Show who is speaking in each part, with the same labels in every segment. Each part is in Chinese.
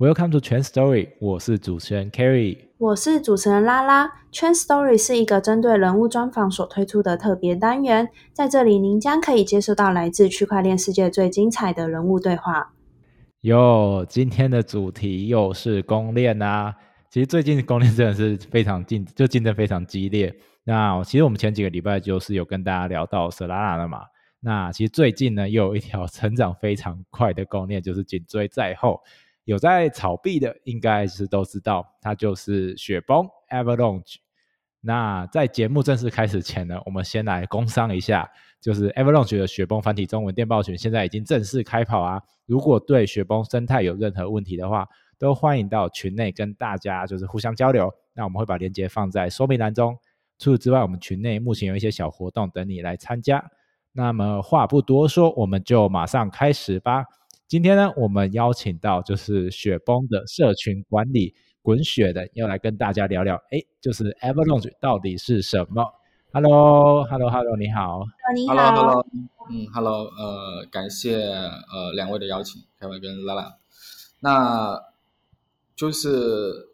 Speaker 1: Welcome to Trend Story，我是主持人 Kerry，
Speaker 2: 我是主持人拉拉。Trend Story 是一个针对人物专访所推出的特别单元，在这里您将可以接受到来自区块链世界最精彩的人物对话。
Speaker 1: 哟，今天的主题又是公链啊！其实最近公链真的是非常竞，就竞争非常激烈。那其实我们前几个礼拜就是有跟大家聊到 Solana 了嘛。那其实最近呢，又有一条成长非常快的公链，就是紧追在后。有在炒币的，应该是都知道，它就是雪崩 Avalanche。那在节目正式开始前呢，我们先来工商一下，就是 Avalanche 的雪崩繁体中文电报群现在已经正式开跑啊！如果对雪崩生态有任何问题的话，都欢迎到群内跟大家就是互相交流。那我们会把链接放在说明栏中。除此之外，我们群内目前有一些小活动等你来参加。那么话不多说，我们就马上开始吧。今天呢，我们邀请到就是雪崩的社群管理滚雪的，要来跟大家聊聊，哎，就是 Avalanche 到底是什么？Hello，Hello，Hello，你好。
Speaker 2: 你好。
Speaker 3: Hello，Hello，嗯，Hello，呃，感谢呃两位的邀请，凯文跟拉拉，那就是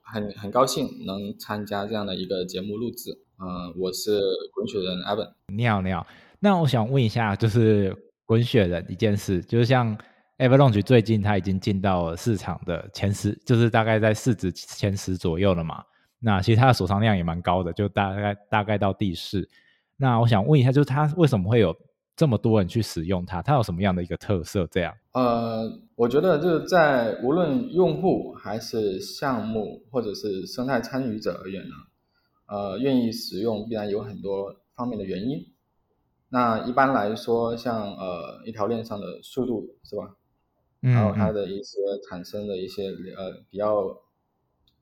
Speaker 3: 很很高兴能参加这样的一个节目录制。嗯，我是滚雪人 Evan。
Speaker 1: 你好，你好。那我想问一下，就是滚雪人一件事，就是像。Avalanche 最近它已经进到了市场的前十，就是大概在市值前十左右了嘛。那其实它的锁仓量也蛮高的，就大概大概到第四。那我想问一下，就是它为什么会有这么多人去使用它？它有什么样的一个特色？这样？
Speaker 3: 呃，我觉得就是在无论用户还是项目或者是生态参与者而言呢，呃，愿意使用必然有很多方面的原因。那一般来说，像呃一条链上的速度是吧？还有它的一些产生的一些呃比较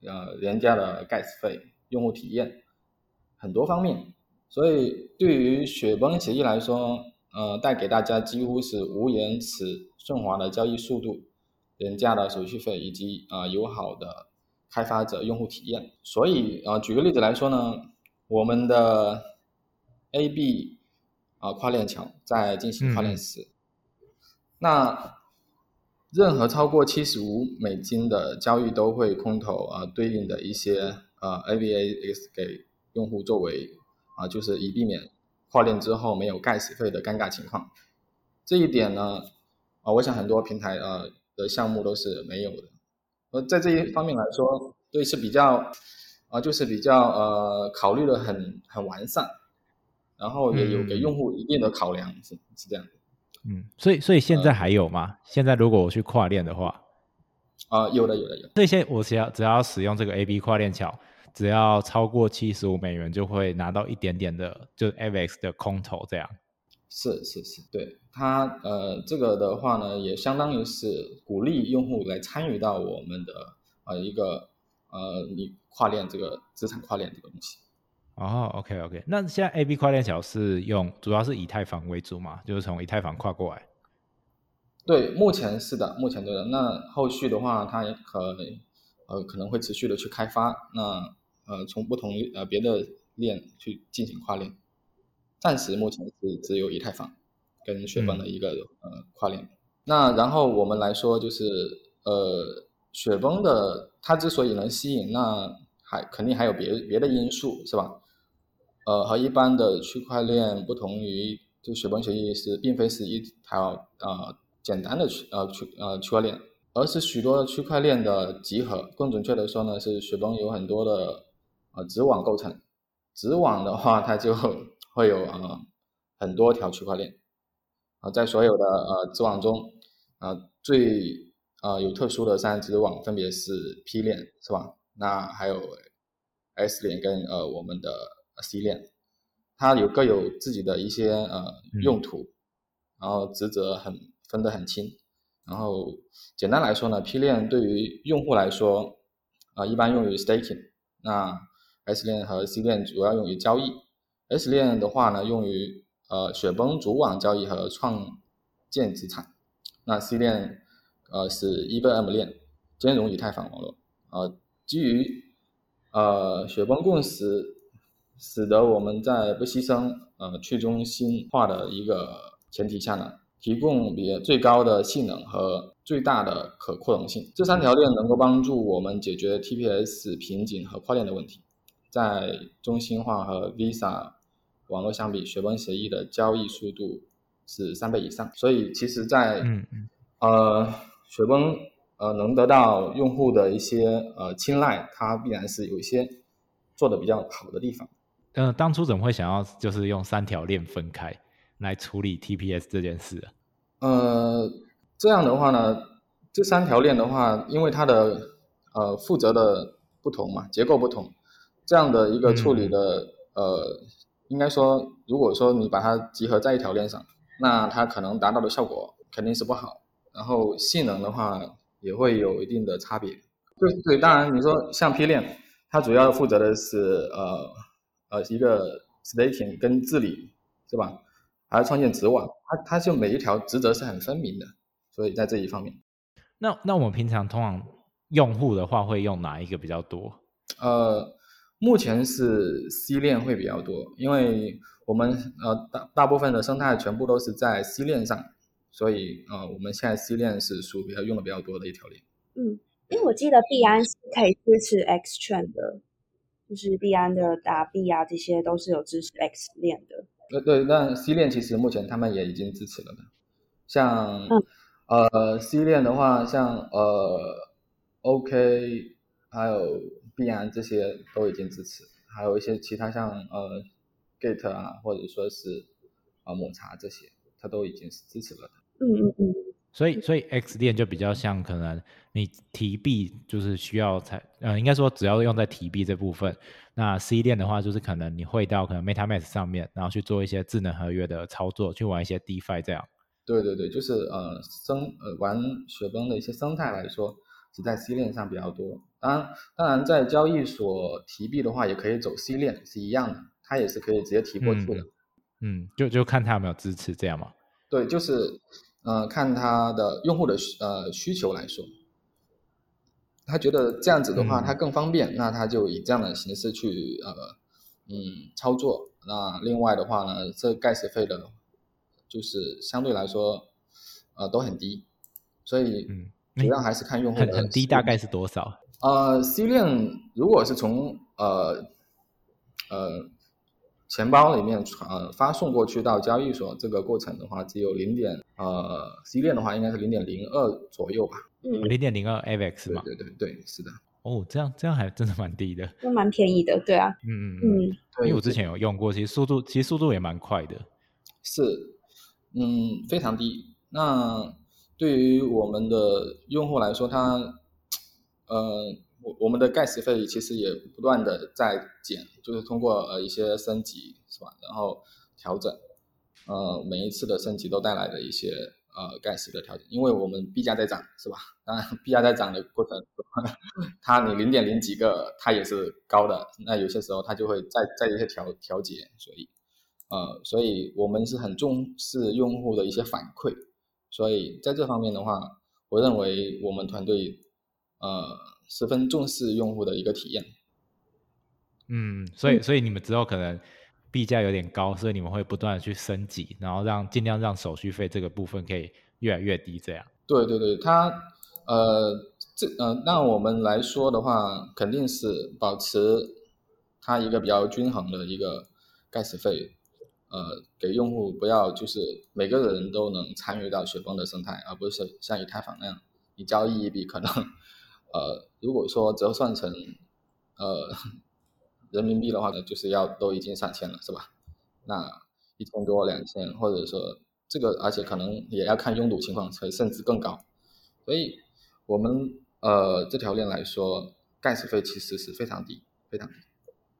Speaker 3: 呃廉价的 gas 费、用户体验很多方面，所以对于雪崩协议来说，呃带给大家几乎是无延迟、顺滑的交易速度、廉价的手续费以及啊友好的开发者用户体验。所以啊举个例子来说呢，我们的 AB 啊跨链桥在进行跨链时，那任何超过七十五美金的交易都会空投啊，对应的一些呃 AVAX 给用户作为啊，就是以避免跨链之后没有 gas 费的尴尬情况。这一点呢，啊，我想很多平台呃的项目都是没有的。呃，在这一方面来说，对是比较啊，就是比较呃考虑的很很完善，然后也有给用户一定的考量，是是这样的。
Speaker 1: 嗯，所以所以现在还有吗？现在如果我去跨链的话，
Speaker 3: 啊，有的有的有。
Speaker 1: 这些我只要只要使用这个 A B 跨链桥，只要超过七十五美元，就会拿到一点点的，就 AVX 的空投这样。
Speaker 3: 是是是，对它呃这个的话呢，也相当于是鼓励用户来参与到我们的呃一个呃你跨链这个资产跨链这个东西。
Speaker 1: 哦，OK OK，那现在 A B 跨链桥是用主要是以太坊为主嘛？就是从以太坊跨过来。
Speaker 3: 对，目前是的，目前对的。那后续的话，它也可呃可能会持续的去开发，那呃从不同呃别的链去进行跨链。暂时目前是只有以太坊跟雪崩的一个呃跨链。那然后我们来说，就是呃雪崩的它之所以能吸引，那还肯定还有别别的因素，是吧？呃，和一般的区块链不同于，就雪崩协议是并非是一条呃简单的区呃区呃区块链，而是许多区块链的集合。更准确的说呢，是雪崩有很多的呃子网构成。子网的话，它就会有呃很多条区块链啊，在所有的呃子网中啊最呃有特殊的三子网分别是 P 链，是吧？那还有 S 链跟呃我们的。C 链，它有各有自己的一些呃用途，然后职责很分得很清。然后简单来说呢，P 链对于用户来说，啊一般用于 staking，那 S 链和 C 链主要用于交易。S 链的话呢，用于呃雪崩主网交易和创建资产。那 C 链呃是 EVM 链，兼容以太坊网络。呃，基于呃雪崩共识。使得我们在不牺牲呃去中心化的一个前提下呢，提供比最高的性能和最大的可扩容性。这三条链能够帮助我们解决 TPS 瓶颈和跨链的问题。在中心化和 Visa 网络相比，雪崩协议的交易速度是三倍以上。所以其实，在
Speaker 1: 嗯嗯
Speaker 3: 呃雪崩呃能得到用户的一些呃青睐，它必然是有一些做的比较好的地方。
Speaker 1: 嗯、当初怎么会想要就是用三条链分开来处理 TPS 这件事啊？
Speaker 3: 呃，这样的话呢，这三条链的话，因为它的呃负责的不同嘛，结构不同，这样的一个处理的、呃，应该说，如果说你把它集合在一条链上，那它可能达到的效果肯定是不好，然后性能的话也会有一定的差别。对对，当然你说像 P 链，它主要负责的是呃呃一个 staking 跟治理，是吧？还要创建子网，它它就每一条职责是很分明的，所以在这一方面，
Speaker 1: 那那我们平常通常用户的话会用哪一个比较多？
Speaker 3: 呃，目前是 C 链会比较多，因为我们呃大大部分的生态全部都是在 C 链上，所以呃我们现在 C 链是属于比较用的比较多的一条链。
Speaker 2: 嗯，因为我记得币安是可以支持 X 券的，就是币安的打币啊，这些都是有支持 X 链的。
Speaker 3: 呃对，那 C 链其实目前他们也已经支持了的，像、
Speaker 2: 嗯
Speaker 3: 呃 C 链的话，像呃 OK 还有币安这些都已经支持，还有一些其他像呃 Gate 啊，或者说是啊、呃抹茶这些，它都已经是支持了的。
Speaker 2: 嗯嗯嗯，
Speaker 1: 所以所以 X 链就比较像可能你提币就是需要才呃应该说只要用在提币这部分，那 C 链的话就是可能你会到可能 MetaMask 上面，然后去做一些智能合约的操作，去玩一些 DeFi 这样。
Speaker 3: 对对对，就是呃生呃玩雪崩的一些生态来说，只在 C 链上比较多。当然，当然在交易所提币的话，也可以走 C 链，是一样的，它也是可以直接提过去的。
Speaker 1: 嗯，就就看它有没有支持这样嘛。
Speaker 3: 对，就是呃看他的用户的需呃需求来说，他觉得这样子的话，
Speaker 1: 嗯
Speaker 3: 它更方便，那他就以这样的形式去呃嗯操作。那另外的话呢，这盖茨费的，就是相对来说呃都很低，所以
Speaker 1: 嗯
Speaker 3: 主要还是看用户的
Speaker 1: 很很低，大概是多少？
Speaker 3: 呃，C 链如果是从呃呃钱包里面传呃发送过去到交易所这个过程的话，只有零点呃 C 链的话应该是零点零二左右吧。
Speaker 2: 嗯，
Speaker 1: 零点零二 AVX 嘛。
Speaker 3: 对对对对，是的。
Speaker 1: 哦，这样这样还真的蛮低的。
Speaker 2: 都蛮便宜的，对啊，
Speaker 1: 嗯嗯嗯。因为我之前有用过，其实速度其实速度也蛮快的。
Speaker 3: 是嗯非常低。那对于我们的用户来说，它呃我我们的盖时费其实也不断的在减，就是通过呃一些升级是吧，然后调整，呃每一次的升级都带来的一些呃盖时的调整，因为我们币价在涨是吧？当然币价在涨的过程，它你零点零几个它也是高的，那有些时候它就会再再一些调调节，所以呃所以我们是很重视用户的一些反馈，所以在这方面的话，我认为我们团队呃十分重视用户的一个体验。
Speaker 1: 嗯，所以所以你们之后可能币价有点高，所以你们会不断的去升级，然后让尽量让手续费这个部分可以越来越低，这样。
Speaker 3: 对对对，它呃这呃，那我们来说的话，肯定是保持它一个比较均衡的一个 gas 费，呃，给用户不要就是每个人都能参与到雪崩的生态，而不是像以太坊那样，你交易一笔可能呃，如果说折算成呃人民币的话呢，就是要都已经上千了，是吧？那一千多、两千，或者说这个，而且可能也要看拥堵情况，所以甚至更高。所以我们呃这条链来说，gas 费其实是非常低，非常低。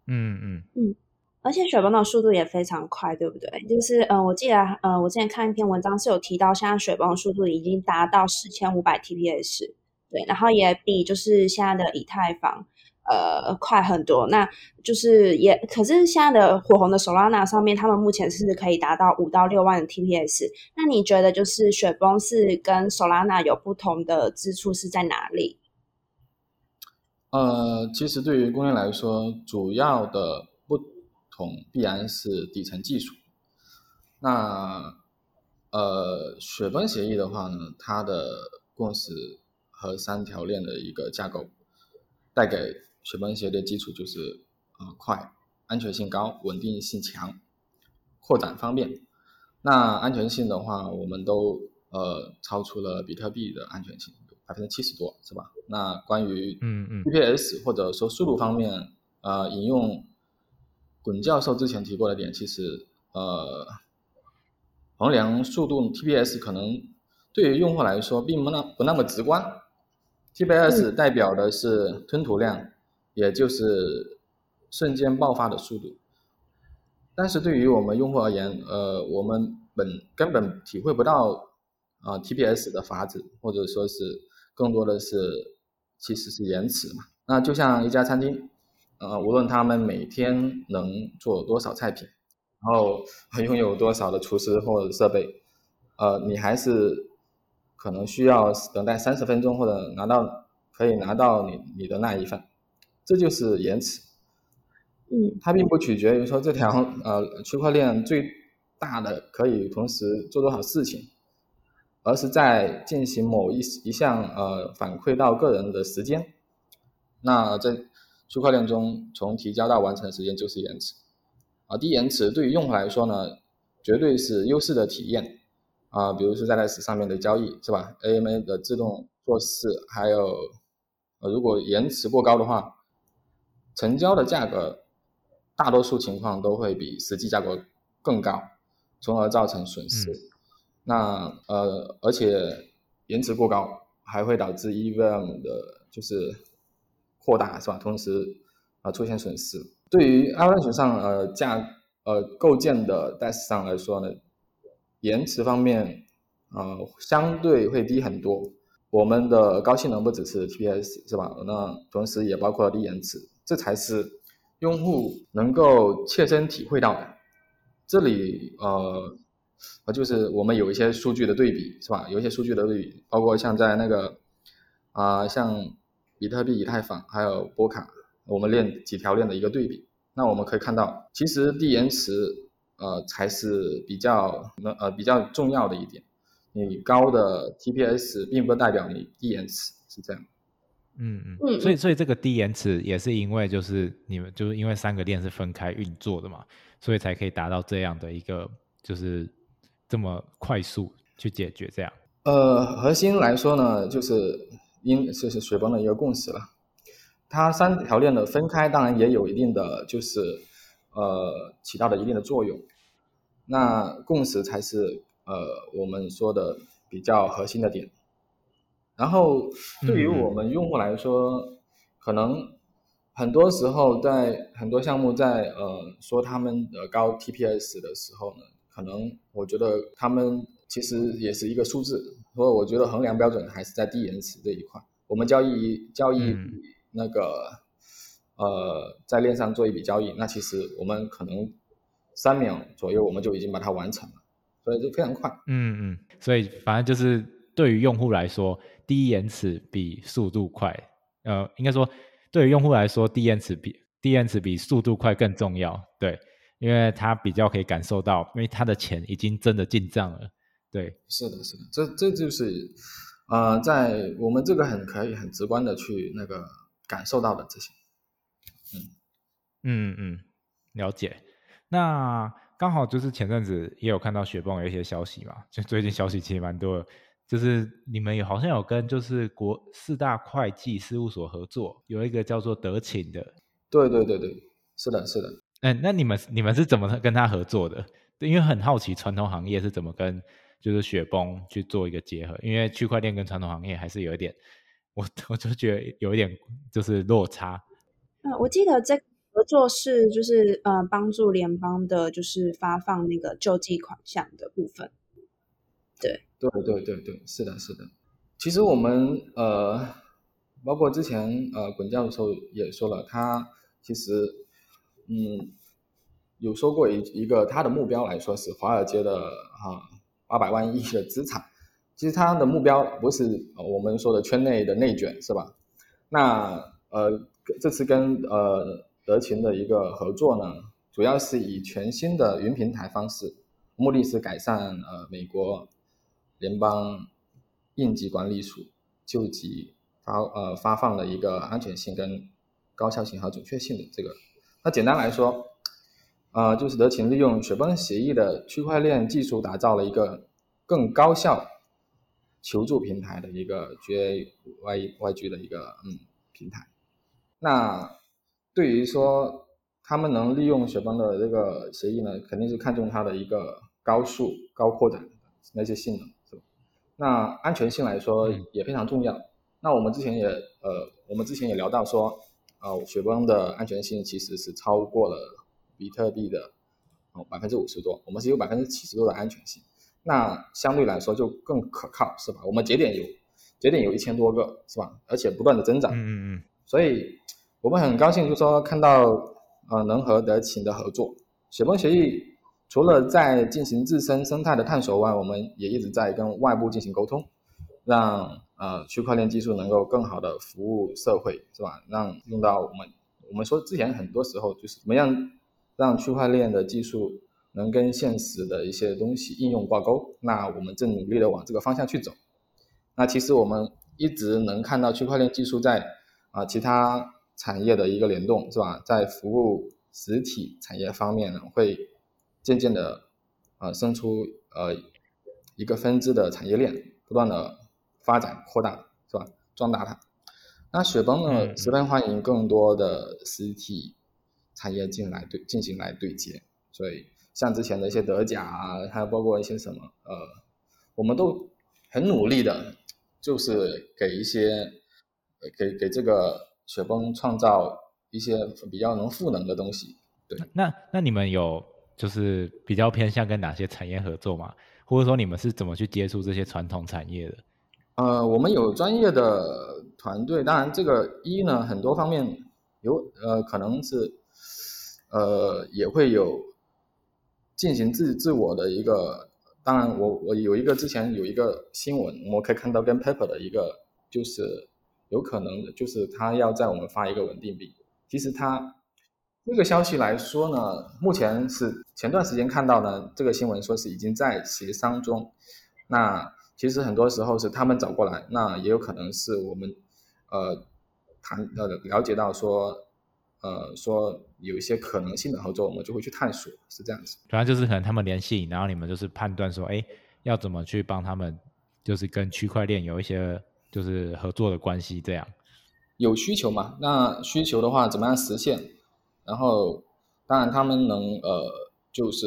Speaker 1: 嗯嗯
Speaker 2: 而且雪崩的速度也非常快，对不对？就是呃，我记得呃，我之前看一篇文章是有提到，现在雪崩的速度已经达到四千五百 TPS，对，然后也比就是现在的以太坊呃快很多。那就是也，可是现在的火红的 Solana 上面，他们目前是可以达到五到六万的 TPS。那你觉得就是雪崩是跟 Solana 有不同的之处是在哪里？
Speaker 3: 呃，其实对于公链来说，主要的不同必然是底层技术。那呃，雪崩协议的话呢，它的共识和三条链的一个架构，带给雪崩协议的基础就是呃快、安全性高、稳定性强、扩展方便。那安全性的话，我们都呃超出了比特币的安全性，百分之七十多，是吧？那关于
Speaker 1: 嗯嗯
Speaker 3: TPS 或者说速度方面，呃，引用滚教授之前提过的点，其实呃，衡量速度 TPS 可能对于用户来说并不那不那么直观。TPS 代表的是吞吐量，也就是瞬间爆发的速度。但是对于我们用户而言，呃，我们本根本体会不到啊、TPS 的法子，或者说是更多的是其实是延迟嘛。那就像一家餐厅，呃，无论他们每天能做多少菜品，然后 拥有多少的厨师或者设备，呃，你还是可能需要等待三十分钟或者拿到可以拿到你你的那一份，这就是延迟。
Speaker 2: 嗯
Speaker 3: 它并不取决于说这条呃区块链最大的可以同时做多少事情，而是在进行某一一项呃反馈到个人的时间。那在区块链中，从提交到完成的时间就是延迟。啊，低延迟对于用户来说呢，绝对是优势的体验。啊，比如说在 S 上面的交易是吧？AMA 的自动做事，还有呃如果延迟过高的话，成交的价格大多数情况都会比实际价格更高，从而造成损失。那呃，而且延迟过高还会导致 EVM 的就是扩大，是吧？同时啊、呃出现损失。对于 Avalanche 上呃价呃构建的 DEX 上来说呢，延迟方面呃相对会低很多。我们的高性能不只是 TPS 是吧？那同时也包括低延迟，这才是用户能够切身体会到的。这里呃，呃，就是我们有一些数据的对比是吧？有一些数据的对比，包括像在那个啊、像比特币、以太坊还有波卡，我们链几条链的一个对比，那我们可以看到，其实低延迟呃才是比较呃比较重要的一点。你高的 TPS 并不代表你低延迟，是这样。
Speaker 1: 嗯嗯，
Speaker 2: 嗯
Speaker 1: 所以所以这个低延迟也是因为就是你们就是因为三个链是分开运作的嘛，所以才可以达到这样的一个就是这么快速去解决这样。
Speaker 3: 呃，核心来说呢，就是因就是雪崩的一个共识了。它三条链的分开，当然也有一定的就是呃起到了一定的作用。那共识才是呃我们说的比较核心的点。然后对于
Speaker 1: 嗯
Speaker 3: 我们用户来说，可能很多时候在很多项目在呃说他们的高 TPS 的时候呢，可能我觉得他们其实也是一个数字，所以我觉得衡量标准还是在低延迟这一块。我们交易交易
Speaker 1: 嗯
Speaker 3: 那个、呃在链上做一笔交易，那其实我们可能三秒左右我们就已经把它完成了，所以就非常快。
Speaker 1: 嗯嗯，所以反正就是对于用户来说，低延迟比速度快。呃，应该说对于用户来说，低延迟比低延迟比速度快更重要。对，因为他比较可以感受到，因为他的钱已经真的进账了。对，
Speaker 3: 是的，是的，这这就是，呃，在我们这个很可以很直观的去那个感受到的这些。
Speaker 1: 嗯嗯，了解。那刚好就是前阵子也有看到雪崩有一些消息嘛，就最近消息其实蛮多的，就是你们有好像有跟就是国四大会计事务所合作，有一个叫做德勤的。
Speaker 3: 对对对对，是的，是的。
Speaker 1: 嗯，那你们你们是怎么跟他合作的？对因为很好奇传统行业是怎么跟就是雪崩去做一个结合，因为区块链跟传统行业还是有一点，我我就觉得有一点就是落差。
Speaker 2: 嗯，我记得这个合作是就是呃帮助联邦的，就是发放那个救济款项的部分。
Speaker 3: 对对对对，对是的，是的。其实我们呃，包括之前呃，滚教授也说了，他其实嗯有说过一一个他的目标来说是华尔街的哈八百万亿的资产。其实他的目标不是我们说的圈内的内卷，是吧？那呃这次跟呃德勤的一个合作呢，主要是以全新的云平台方式目的是改善呃美国联邦应急管理署救急发呃发放的一个安全性跟高效性和准确性的这个。那简单来说，呃，就是德勤利用雪崩协议的区块链技术，打造了一个更高效求助平台的一个 GA 外 YG 的一个嗯平台。那对于说他们能利用雪崩的这个协议呢，肯定是看重它的一个高速、高扩展那些性能，是吧？那安全性来说也非常重要。那我们之前也呃，我们之前也聊到说。呃，雪崩的安全性其实是超过了比特币的哦百分之五十多，我们是有百分之七十多的安全性，那相对来说就更可靠，是吧？我们节点有节点有一千多个，是吧？而且不断的增长，
Speaker 1: 嗯嗯嗯，
Speaker 3: 所以我们很高兴，就说看到呃能和德勤的合作，雪崩协议除了在进行自身生态的探索外，我们也一直在跟外部进行沟通，让。呃，区块链技术能够更好的服务社会，是吧？让用到我们，我们说之前很多时候就是怎么样让区块链的技术能跟现实的一些东西应用挂钩。那我们正努力的往这个方向去走。那其实我们一直能看到区块链技术在啊其他产业的一个联动，是吧？在服务实体产业方面呢，会渐渐的呃生出呃一个分支的产业链，不断的。发展扩大是吧？壮大它。那雪崩呢，十分欢迎更多的实体产业进来对进行来对接。所以像之前的一些德甲啊，还有包括一些什么呃，我们都很努力的，就是给一些给给这个雪崩创造一些比较能赋能的东西。对。
Speaker 1: 那那你们有就是比较偏向跟哪些产业合作吗？或者说你们是怎么去接触这些传统产业的？
Speaker 3: 呃，我们有专业的团队，当然这个一呢，很多方面有呃，可能是呃也会有进行自自我的一个，当然我我有一个之前有一个新闻，我们可以看到跟 Paper 的一个就是有可能，就是他要在我们发一个稳定币，其实他这个消息来说呢，目前是前段时间看到呢，这个新闻说是已经在协商中，那。其实很多时候是他们找过来，那也有可能是我们，呃，谈呃了解到说，呃说有一些可能性的合作，我们就会去探索，是这样子。
Speaker 1: 主要就是可能他们联系，然后你们就是判断说，哎，要怎么去帮他们，就是跟区块链有一些就是合作的关系，这样。
Speaker 3: 有需求嘛？那需求的话，怎么样实现？然后，当然他们能呃，就是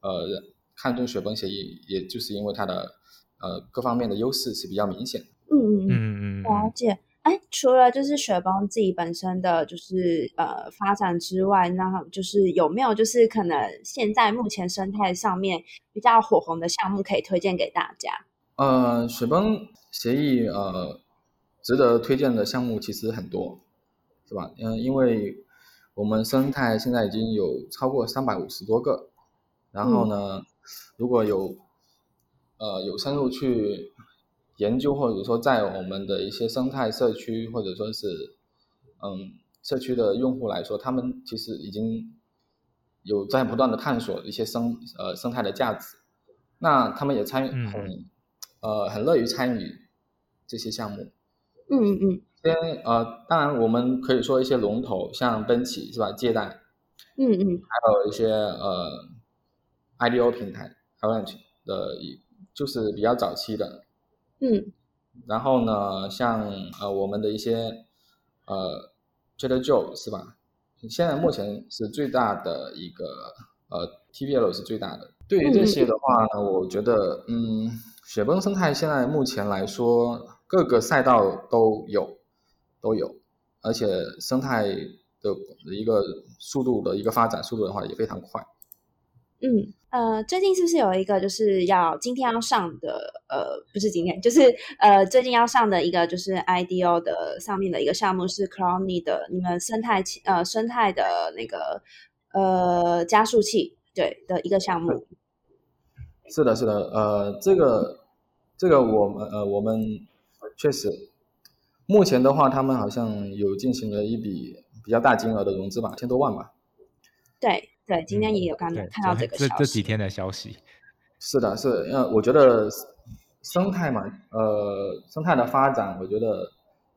Speaker 3: 呃看中雪崩协议，也就是因为它的。呃，各方面的优势是比较明显的。
Speaker 2: 嗯嗯嗯嗯，了解。哎，除了就是雪崩自己本身的就是呃发展之外，那就是有没有就是可能现在目前生态上面比较火红的项目可以推荐给大家？
Speaker 3: 呃，雪崩协议呃值得推荐的项目其实很多，是吧？嗯，因为我们生态现在已经有超过三百五十多个，然后呢，如果有呃，有深入去研究，或者说在我们的一些生态社区，或者说是嗯社区的用户来说，他们其实已经有在不断的探索一些生呃生态的价值，那他们也参与很呃很乐于参与这些项目。
Speaker 2: 嗯嗯嗯。
Speaker 3: 先呃，当然我们可以说一些龙头，像奔驰是吧？借贷。
Speaker 2: 嗯嗯。
Speaker 3: 还有一些呃，IDO 平台，Avalanche 的一。就是比较早期的，
Speaker 2: 嗯，
Speaker 3: 然后呢，像呃我们的一些呃 Trader Joe 是吧？现在目前是最大的一个呃 TVL 是最大的。对于这些的话呢，我觉得嗯，雪崩生态现在目前来说各个赛道都有都有，而且生态的一个速度的一个发展速度的话也非常快。
Speaker 2: 嗯。呃，最近是不是有一个就是要今天要上的？呃，不是今天，就是呃，最近要上的一个就是 IDO 的上面的一个项目是 c l o n y 的你们生态呃生态的那个呃加速器对的一个项目。
Speaker 3: 是的，是的，呃，这个这个我们呃我们确实目前的话，他们好像有进行了一笔比较大金额的融资吧，千多万吧。
Speaker 2: 对。对，今天也有看
Speaker 1: 对，
Speaker 2: 看到这个
Speaker 1: 这
Speaker 2: 消息。
Speaker 1: 这几天的消息。
Speaker 3: 是的，是的，呃，我觉得生态嘛，呃，生态的发展，我觉得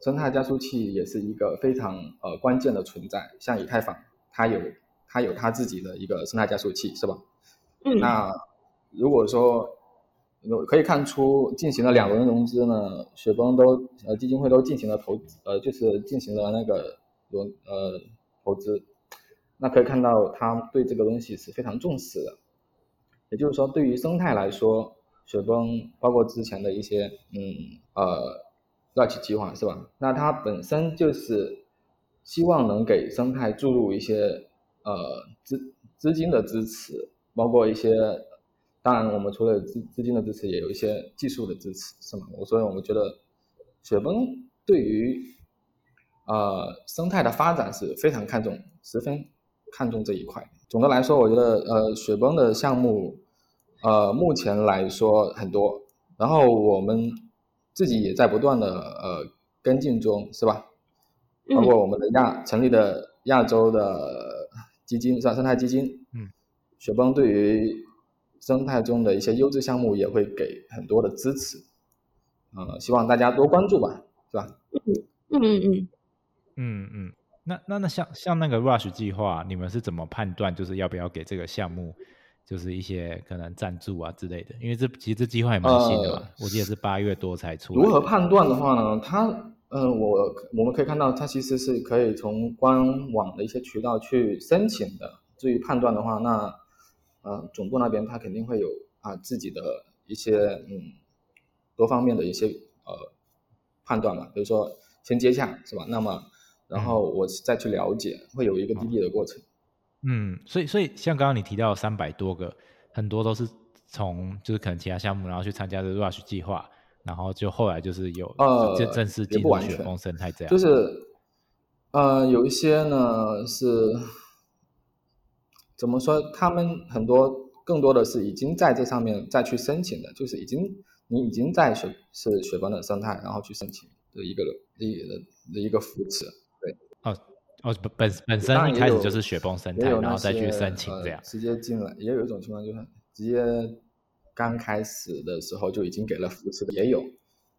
Speaker 3: 生态加速器也是一个非常呃关键的存在。像以太坊，它有它有它自己的一个生态加速器，是吧？
Speaker 2: 嗯，
Speaker 3: 那如果说可以看出进行了两轮融资呢，雪崩都呃基金会都进行了投呃就是进行了那个融呃投资，那可以看到他对这个东西是非常重视的。也就是说，对于生态来说，雪崩包括之前的一些嗯呃 Rush 计划是吧？那它本身就是希望能给生态注入一些呃资资金的支持，包括一些，当然我们除了资资金的支持，也有一些技术的支持，是吗？我所以我们觉得雪崩对于呃生态的发展是非常看重，十分看重这一块。总的来说，我觉得呃雪崩的项目，呃目前来说很多，然后我们自己也在不断的呃跟进中，是吧？包括我们的亚成立的亚洲的基金是吧？生态基金，
Speaker 1: 嗯，
Speaker 3: 雪崩对于生态中的一些优质项目也会给很多的支持，呃，希望大家多关注吧，是吧？
Speaker 2: 嗯嗯嗯，
Speaker 1: 嗯嗯，那那那像像那个 Rush 计划，你们是怎么判断就是要不要给这个项目，就是一些可能赞助啊之类的？因为这其实这计划也蛮新的嘛，我记得是八月多才出来。
Speaker 3: 如何判断的话呢？它嗯，我我们可以看到，它其实是可以从官网的一些渠道去申请的。至于判断的话，那呃总部那边他肯定会有啊自己的一些嗯多方面的一些呃判断嘛，比如说先接洽是吧？那么然后我再去了解，会有一个滴滴的过程。
Speaker 1: 嗯，所以所以像刚刚你提到三百多个，很多都是从就是可能其他项目，然后去参加的 Rush 计划。然后就后来就是有
Speaker 3: 呃
Speaker 1: 正正式进入雪峰生态这样，
Speaker 3: 就是呃有一些呢是怎么说？他们很多更多的是已经在这上面再去申请的，就是已经你已经在雪是雪崩的生态，然后去申请的一个一的一个扶持。对，
Speaker 1: 哦哦本本本身一开始就是雪崩生态，然后再去申请这样，
Speaker 3: 直接进来也有一种情况就是直接。刚开始的时候就已经给了扶持的，也有，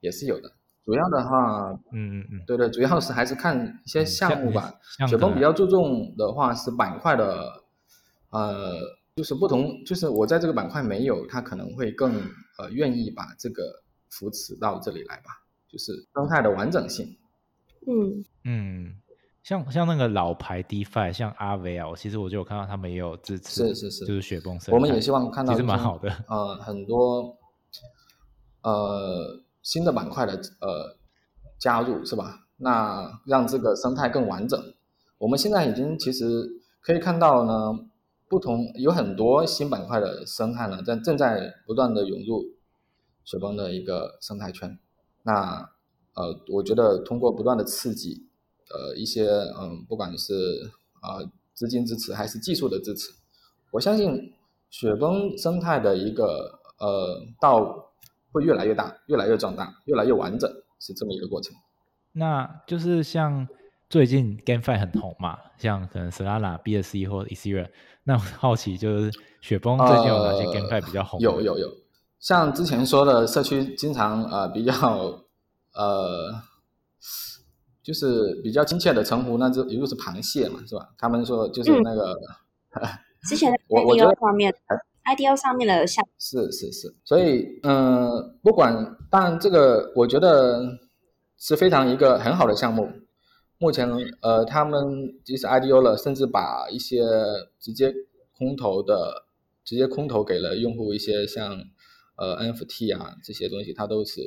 Speaker 3: 也是有的。主要的话，
Speaker 1: 嗯嗯嗯，
Speaker 3: 对对，主要是还是看一些项目吧。雪崩比较注重的话是板块的，呃，就是不同，就是我在这个板块没有，他可能会更呃愿意把这个扶持到这里来吧，就是生态的完整性。
Speaker 2: 嗯
Speaker 1: 嗯。像像那个老牌 DeFi，像阿维啊，其实我就有看到他们也有支持，
Speaker 3: 是是是，
Speaker 1: 就是雪崩生
Speaker 3: 我们也希望看到，
Speaker 1: 其实蛮好的。
Speaker 3: 呃，很多呃新的板块的呃加入是吧？那让这个生态更完整。我们现在已经其实可以看到呢，不同有很多新板块的生态呢，在正在不断的涌入雪崩的一个生态圈。那呃，我觉得通过不断的刺激。呃，一些嗯，不管是啊资金支持还是技术的支持，我相信雪崩生态的一个呃道会越来越大，越来越壮大，越来越完整，是这么一个过程。
Speaker 1: 那就是像最近 GameFi 很红嘛，像可能 Solana、BSC 或 Ethereum，那我好奇就是雪崩最近有哪些 GameFi 比较红？
Speaker 3: 有有有，像之前说的社区经常呃比较呃。就是比较亲切的称呼，那就一路是螃蟹嘛，是吧？他们说就是那个，
Speaker 2: 之前
Speaker 3: 我我觉得
Speaker 2: 上面 IDO 上面的项
Speaker 3: 是是是，所以嗯，不管但这个我觉得是非常一个很好的项目。目前呃，他们即使 IDO 了，甚至把一些直接空投的直接空投给了用户一些像呃 NFT 啊这些东西，它都是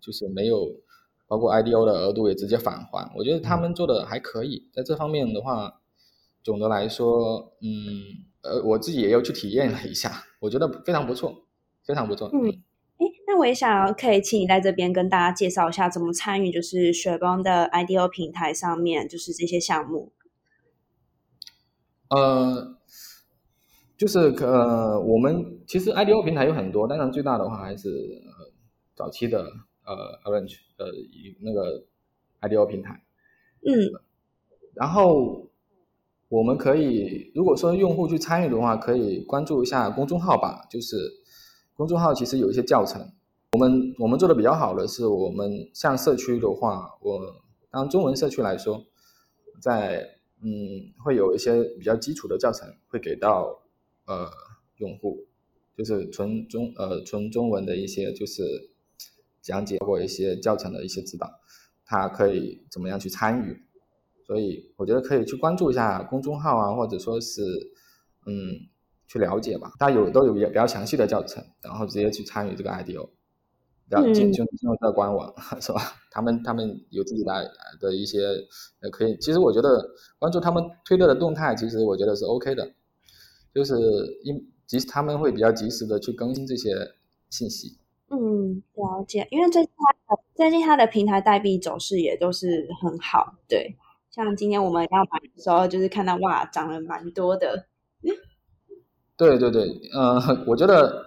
Speaker 3: 就是没有。包括 IDO 的额度也直接返还，我觉得他们做的还可以，在这方面的话，总的来说，嗯，呃，我自己也有去体验了一下，我觉得非常不错，非常不错。
Speaker 2: 嗯，我也想可以请你在这边跟大家介绍一下怎么参与，就是雪崩的 IDO 平台上面，就是这些项目。
Speaker 3: 呃，就是呃，我们其实 IDO 平台有很多，当然最大的话还是呃早期的。呃，Arrange 呃，那个 IDO 平台，
Speaker 2: 嗯，
Speaker 3: 然后我们可以如果说用户去参与的话，可以关注一下公众号吧。就是公众号其实有一些教程，我我们我们做的比较好的是，我们像社区的话，我当中文社区来说，在嗯会有一些比较基础的教程会给到呃用户，就是纯中呃纯中文的一些就是讲解或一些教程的一些指导，他可以怎么样去参与。所以我觉得可以去关注一下公众号啊，或者说是，嗯，去了解吧。它有都有比较详细的教程，然后直接去参与这个 IDO，然后进进进入这个官网 是吧？他们他们有自己的的一些呃可以。其实我觉得关注他们推特的动态，其实我觉得是 OK 的，就是因及他们会比较及时的去更新这些信息。
Speaker 2: 嗯，了解。因为最近它最近他的平台代币走势也都是很好，对。像今天我们要买的时候，就是看到哇，涨了蛮多的。
Speaker 3: 对对对，呃，我觉得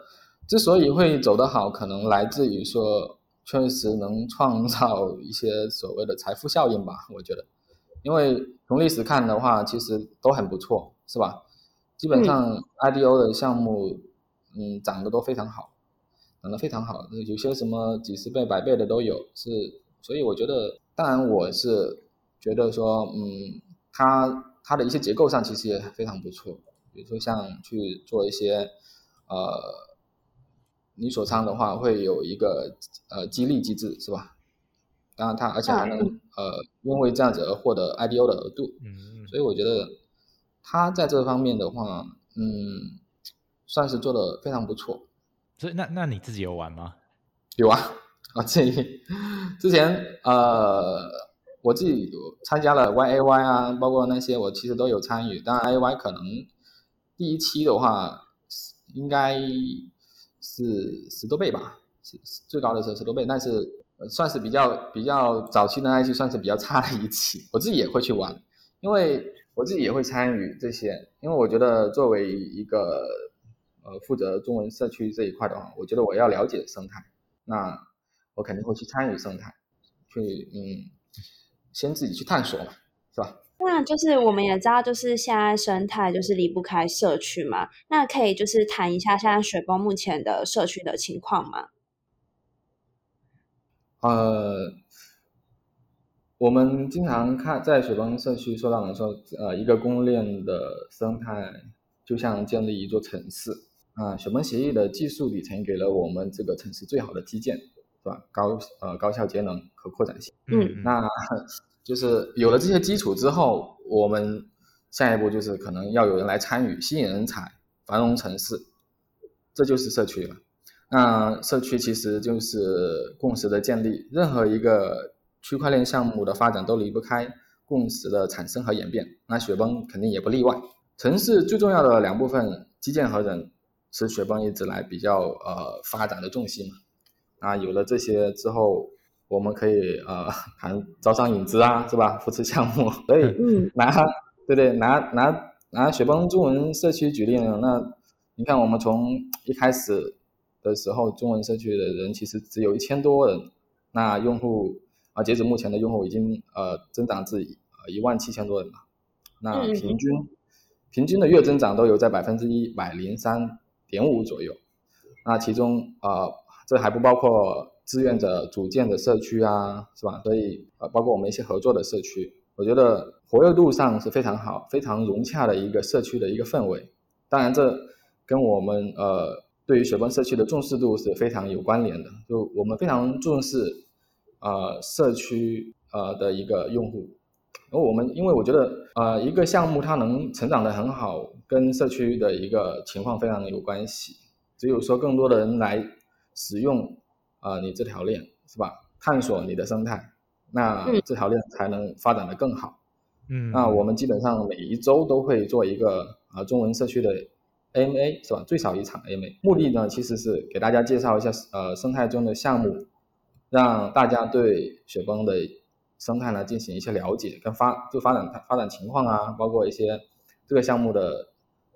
Speaker 3: 之所以会走得好，可能来自于说确实能创造一些所谓的财富效应吧。我觉得，因为从历史看的话，其实都很不错，是吧？基本上 IDO 的项目，嗯，涨得都非常好，涨得非常好，有些什么几十倍、百倍的都有。是，所以我觉得，当然我是。觉得说，嗯，它它的一些结构上其实也非常不错，比如说像去做一些，呃，你锁仓的话会有一个呃激励机制，是吧？当然它而且还能呃因为这样子而获得 IDO 的额度，嗯，所以我觉得它在这方面的话，嗯，算是做的非常不错。
Speaker 1: 所以那那你自己有玩吗？
Speaker 3: 有啊，啊，这之前呃。我自己有参加了 Y A Y 啊，包括那些我其实都有参与。当然 A Y 可能第一期的话，应该是十多倍吧，是最高的时候十多倍，但是算是比较比较早期的那一期，算是比较差的一期。我自己也会去玩，因为我自己也会参与这些，因为我觉得作为一个呃负责中文社区这一块的话，我觉得我要了解生态，那我肯定会去参与生态，去嗯。先自己去探索嘛，是吧？
Speaker 2: 那就是我们也知道，就是现在生态就是离不开社区嘛。那可以就是谈一下现在雪崩目前的社区的情况吗？
Speaker 3: 呃，我们经常看在雪崩社区说到的说，呃，一个供应链的生态就像建立一座城市啊。雪崩协议的技术底层给了我们这个城市最好的基建。是吧？高呃高效节能和扩展性。
Speaker 2: 嗯，
Speaker 3: 那就是有了这些基础之后，我们下一步就是可能要有人来参与，吸引人才，繁荣城市，这就是社区了。那社区其实就是共识的建立，任何一个区块链项目的发展都离不开共识的产生和演变。那雪崩肯定也不例外。城市最重要的两部分，基建和人，是雪崩一直来比较呃发展的重心嘛。啊，有了这些之后，我们可以呃 谈招商引资啊，是吧？扶持项目，所以拿对对拿拿拿雪崩中文社区举例呢，那你看我们从一开始的时候，中文社区的人其实只有一千多人，那用户啊，截止目前的用户已经呃增长至呃一万七千多人了，那平均平均的月增长都有在百分之一百零三点五左右，那其中啊。这还不包括志愿者组建的社区啊，是吧？所以呃，包括我们一些合作的社区，我觉得活跃度上是非常好、非常融洽的一个社区的一个氛围。当然，这跟我们呃对于雪崩社区的重视度是非常有关联的。就我们非常重视呃社区呃的一个用户，而我们因为我觉得呃一个项目它能成长的很好，跟社区的一个情况非常有关系。只有说更多的人来。使用，呃，你这条链是吧？探索你的生态，那这条链才能发展的更好。
Speaker 1: 嗯，
Speaker 3: 那我们基本上每一周都会做一个啊中文社区的 AMA 是吧？最少一场 AMA，目的呢其实是给大家介绍一下呃生态中的项目，让大家对雪崩的生态呢进行一些了解跟发就发展发展情况啊，包括一些这个项目的。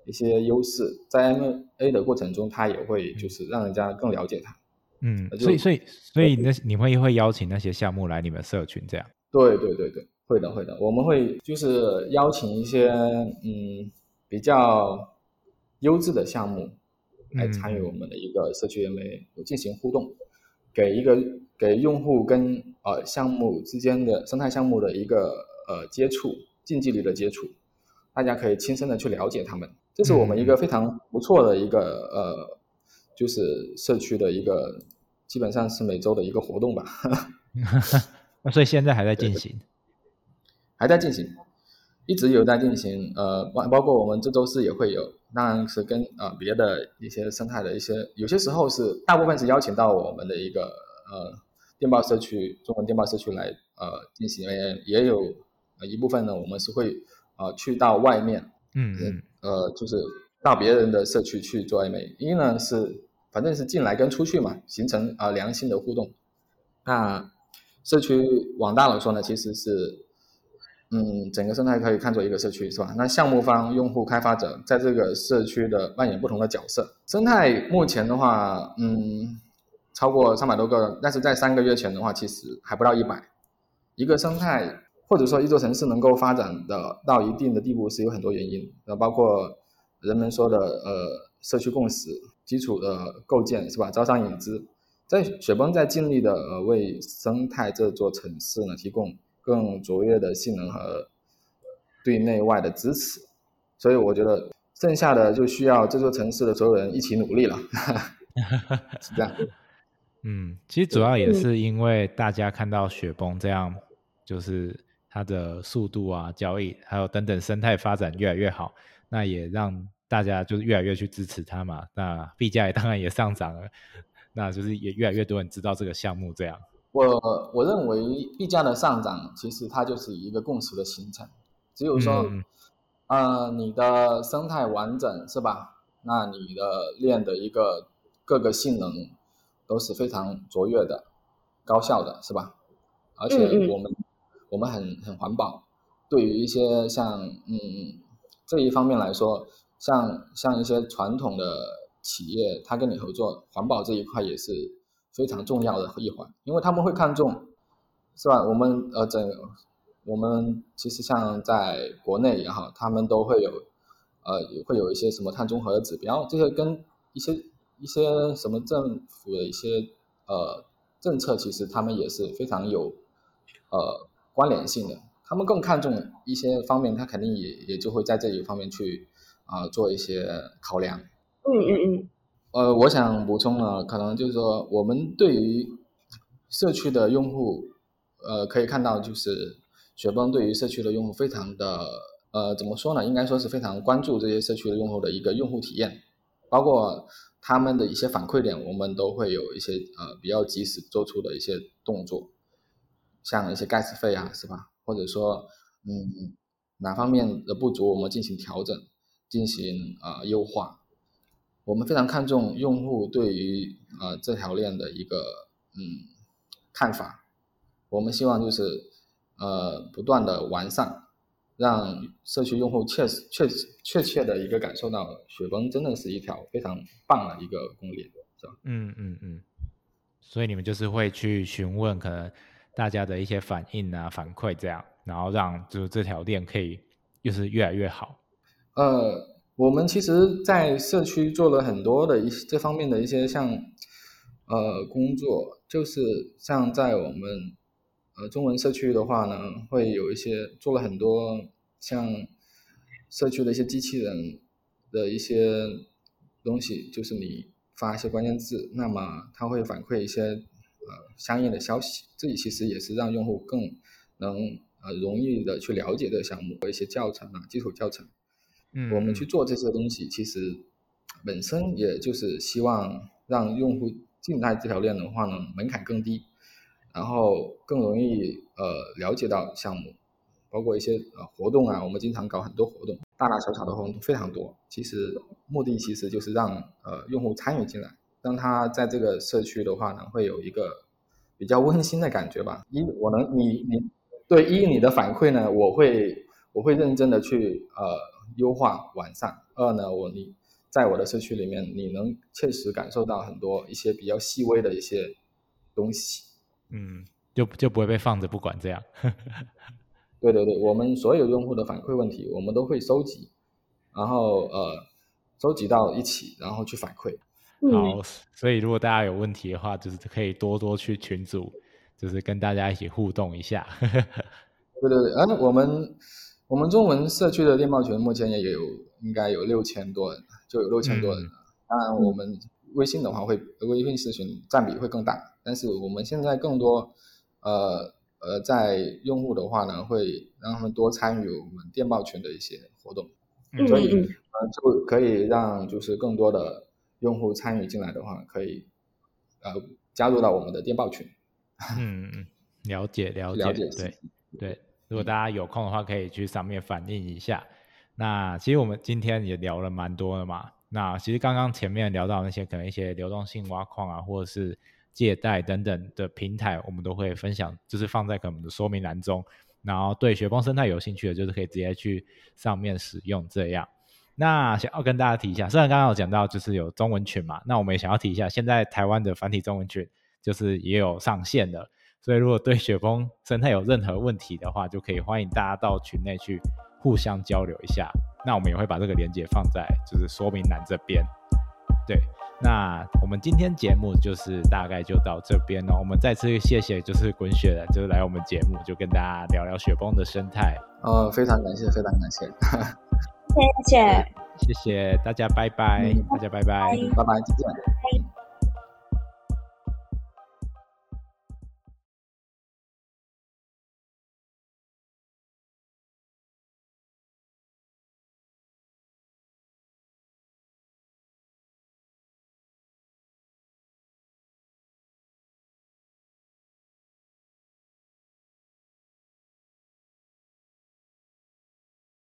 Speaker 3: 一些优势，在 M A 的过程中，它也会就是让人家更了解它。
Speaker 1: 嗯，所以所以所以那你会会邀请那些项目来你们社群这样？
Speaker 3: 对对对对，会的，会的，我们会就是邀请一些嗯比较优质的项目来参与我们的一个社区 MA，进行互动，给一个给用户跟呃项目之间的生态项目的一个呃接触，近距离的接触，大家可以亲身的去了解他们，这是我们一个非常不错的一个呃，就是社区的一个基本上是每周的一个活动吧。
Speaker 1: 那所以现在还在进行。
Speaker 3: 还在进行，一直有在进行。呃，包包括我们这周四也会有，当然是跟呃别的一些生态的一些，有些时候是大部分是邀请到我们的一个呃电报社区，中文电报社区来呃进行，也也有一部分呢，我们是会呃去到外面，
Speaker 1: 嗯嗯，
Speaker 3: 呃就是到别人的社区去做 MA，一呢是反正是进来跟出去嘛，形成啊良性的互动。那社区往大了说呢，其实是。嗯，整个生态可以看作一个社区，是吧？那项目方、用户、开发者在这个社区的扮演不同的角色。生态目前的话，嗯，超过三百多个，但是在三个月前的话，其实还不到一百。一个生态或者说一座城市能够发展的到一定的地步，是有很多原因，呃，包括人们说的呃社区共识、基础的构建，是吧？招商引资，在雪崩在尽力的呃为生态这座城市呢提供。更卓越的性能和对内外的支持，所以我觉得剩下的就需要这座城市的所有人一起努力了，是这样。
Speaker 1: 嗯，其实主要也是因为大家看到雪崩这样，就是它的速度啊、交易还有等等生态发展越来越好，那也让大家就是越来越去支持它嘛。那币价也当然也上涨了，那就是也越来越多人知道这个项目这样。
Speaker 3: 我我认为币价的上涨，其实它就是一个共识的形成。只有说，呃，你的生态完整是吧？那你的链的一个各个性能都是非常卓越的、高效的，是吧？而且我们我们很很环保。对于一些像嗯这一方面来说，像像一些传统的企业，他跟你合作，环保这一块也是。非常重要的一环，因为他们会看重，是吧？我们呃，整我们其实像在国内也好，他们都会有，呃，会有一些什么碳中和的指标，这些跟一些一些什么政府的一些呃政策，其实他们也是非常有呃关联性的。他们更看重一些方面，他肯定也也就会在这一方面去啊做一些考量。
Speaker 2: 嗯嗯嗯。
Speaker 3: 呃，我想补充呢，可能就是说，我们对于社区的用户，呃，可以看到，就是雪崩对于社区的用户非常的，呃，怎么说呢？应该说是非常关注这些社区的用户的一个用户体验，包括他们的一些反馈点，我们都会有一些呃比较及时做出的一些动作，像一些 gas 费啊，是吧？或者说，嗯，哪方面的不足，我们进行调整，进行呃优化。我们非常看重用户对于呃这条链的一个嗯看法，我们希望就是呃不断的完善，让社区用户确实确确切的一个感受到雪崩真的是一条非常棒的一个公链，是吧？
Speaker 1: 嗯嗯嗯。所以你们就是会去询问可能大家的一些反应啊反馈这样，然后让就是这条链可以就是越来越好。
Speaker 3: 呃。我们其实，在社区做了很多的一这方面的一些像，呃，工作，就是像在我们，呃，中文社区的话呢，会有一些做了很多像社区的一些机器人的一些东西，就是你发一些关键字，那么它会反馈一些呃相应的消息，这里其实也是让用户更能呃容易的去了解这个项目和一些教程啊，基础教程。我们去做这些东西，其实本身也就是希望让用户进来这条链的话呢，门槛更低，然后更容易呃了解到项目，包括一些呃活动啊，我们经常搞很多活动，大大小小的活动非常多。其实目的其实就是让呃用户参与进来，让他在这个社区的话呢，会有一个比较温馨的感觉吧。一我能你你对一你的反馈呢，我会我会认真的去呃。优化完善。二呢，我你在我的社区里面，你能切实感受到很多一些比较细微的一些东西。
Speaker 1: 嗯，就就不会被放着不管这样。
Speaker 3: 对对对，我们所有用户的反馈问题，我们都会收集，然后呃，收集到一起，然后去反馈。
Speaker 1: 好，所以如果大家有问题的话，就是可以多多去群组，就是跟大家一起互动一下。
Speaker 3: 对 对对，而我们我们中文社区的电报群目前也有应该有六千多人，就有六千多人。当然，我们微信的话会微信社群占比会更大，但是我们现在更多呃呃在用户的话呢，会让他们多参与我们电报群的一些活动，所以呃就可以让就是更多的用户参与进来的话，可以呃加入到我们的电报群。
Speaker 1: 嗯嗯，了解了解，对对。如果大家有空的话，可以去上面反映一下。那其实我们今天也聊了蛮多的嘛。那其实刚刚前面聊到那些可能一些流动性挖矿啊，或者是借贷等等的平台，我们都会分享，就是放在可能的说明栏中。然后对雪崩生态有兴趣的，就是可以直接去上面使用这样。那想要跟大家提一下，虽然刚刚有讲到就是有中文群嘛，那我们也想要提一下，现在台湾的繁体中文群就是也有上线的。所以如果对雪崩生态有任何问题的话，就可以欢迎大家到群内去互相交流一下。那我们也会把这个链接放在就是说明栏这边。对，那我们今天节目就是大概就到这边了。我们再次谢谢就是滚雪人，就是来我们节目就跟大家聊聊雪崩的生态。
Speaker 3: 呃，非常感谢，非常感谢，
Speaker 2: 谢谢，
Speaker 1: 谢谢大家，拜拜，大家拜拜，
Speaker 3: 拜拜，再见。